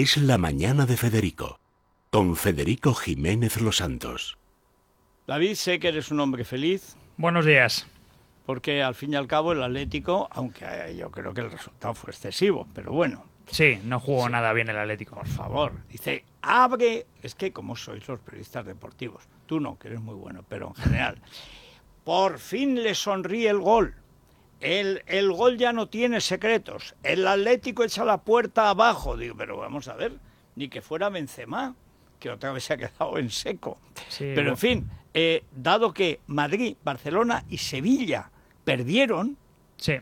Es la mañana de Federico, con Federico Jiménez Los Santos. David, sé que eres un hombre feliz. Buenos días. Porque al fin y al cabo el Atlético, aunque yo creo que el resultado fue excesivo, pero bueno. Sí, no jugó nada bien el Atlético. Por favor, dice, abre. Es que como sois los periodistas deportivos, tú no, que eres muy bueno, pero en general. Por fin le sonríe el gol. El, el, gol ya no tiene secretos. El Atlético echa la puerta abajo. Digo, pero vamos a ver, ni que fuera Benzema, que otra vez se ha quedado en seco. pero en fin, eh, dado que Madrid, Barcelona y Sevilla perdieron, sí.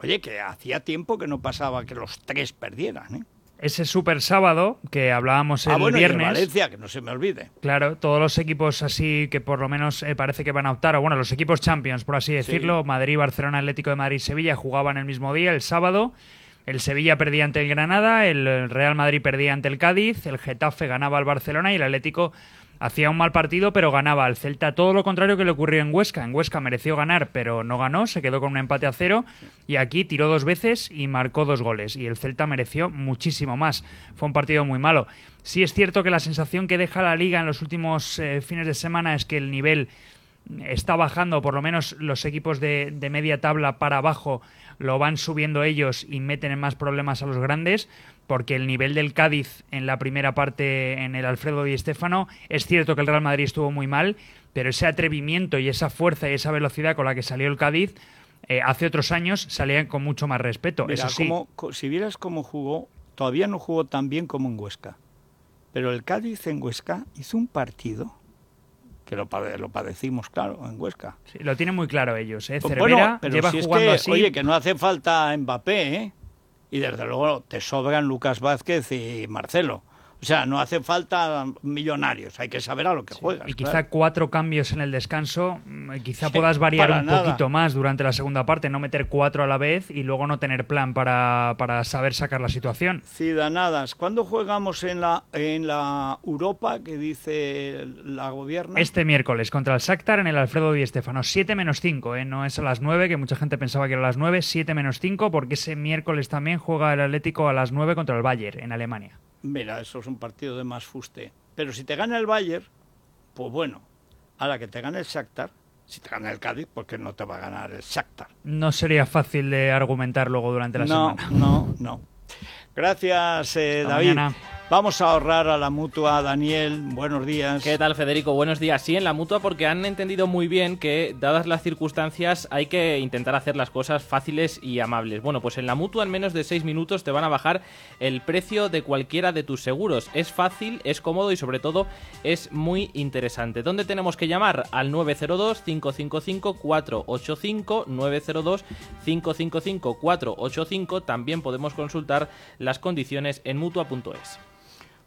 oye, que hacía tiempo que no pasaba que los tres perdieran, ¿eh? Ese super sábado que hablábamos ah, el bueno, viernes. Y Valencia, que no se me olvide. Claro, todos los equipos así que por lo menos eh, parece que van a optar, o bueno, los equipos Champions, por así decirlo, Madrid, Barcelona, Atlético de Madrid, Sevilla, jugaban el mismo día, el sábado. El Sevilla perdía ante el Granada, el Real Madrid perdía ante el Cádiz, el Getafe ganaba al Barcelona y el Atlético hacía un mal partido, pero ganaba al Celta. Todo lo contrario que le ocurrió en Huesca. En Huesca mereció ganar, pero no ganó, se quedó con un empate a cero. Y aquí tiró dos veces y marcó dos goles. Y el Celta mereció muchísimo más. Fue un partido muy malo. Sí es cierto que la sensación que deja la liga en los últimos eh, fines de semana es que el nivel está bajando, por lo menos los equipos de, de, media tabla para abajo lo van subiendo ellos y meten en más problemas a los grandes, porque el nivel del Cádiz en la primera parte en el Alfredo y Estéfano, es cierto que el Real Madrid estuvo muy mal, pero ese atrevimiento y esa fuerza y esa velocidad con la que salió el Cádiz eh, hace otros años salían con mucho más respeto. Mira, Eso sí. como, si vieras cómo jugó, todavía no jugó tan bien como en Huesca, pero el Cádiz en Huesca hizo un partido que lo, lo, padecimos, claro, en Huesca. Sí, lo tienen muy claro ellos, ¿eh? Pues Cervera bueno, pero lleva si jugando es que, así. Oye, que no hace falta Mbappé, ¿eh? Y desde luego te sobran Lucas Vázquez y Marcelo. O sea, no hace falta millonarios, hay que saber a lo que Sí, juegas. Y quizá claro. cuatro cambios en el descanso, mm, quizá Sí, puedas variar un nada. poquito más durante la segunda parte, no meter cuatro a la vez y luego no tener plan para, para saber sacar la situación. Ciudadanas, ¿cuándo jugamos en la, en la Europa que dice la gobierna? Este miércoles contra el Shakhtar en el Alfredo Di Stéfano, 7 menos 5, ¿eh? no es a las 9, que mucha gente pensaba que era a las 9, 7 menos 5, porque ese miércoles también juega el Atlético a las 9 contra el Bayern en Alemania. Mira, eso es un partido de más fuste. Pero si te gana el Bayern, pues bueno, a la que te gane el Shakhtar, si te gana el Cádiz, porque no te va a ganar el Shakhtar. No sería fácil de argumentar luego durante la no, semana. no, no. Gracias, eh, David. mañana. Vamos a ahorrar a la mutua. Daniel, buenos días. ¿Qué tal, Federico? Buenos días. Sí, en la mutua porque han entendido muy bien que, dadas las circunstancias, hay que intentar hacer las cosas fáciles y amables. Bueno, pues en la mutua en menos de 6 minutos te van a bajar el precio de cualquiera de tus seguros. Es fácil, es cómodo y sobre todo es muy interesante. ¿Dónde tenemos que llamar? Al 902-555-485, 902-555-485. También podemos consultar las condiciones en mutua.es.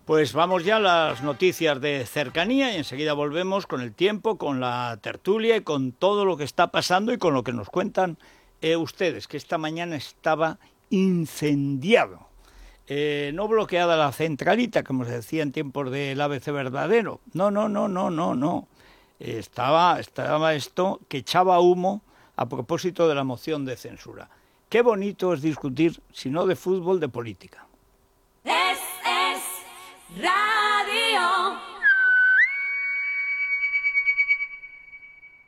Pues vamos ya a las noticias de cercanía y enseguida volvemos con el tiempo, con la tertulia y con todo lo que está pasando y con lo que nos cuentan eh, ustedes, que esta mañana estaba incendiado. Eh, no bloqueada la centralita, como se decía en tiempos del ABC verdadero. No, no, no, no, no, no. Estaba, estaba esto que echaba humo a propósito de la moción de censura. Qué bonito es discutir, si no de fútbol, de política.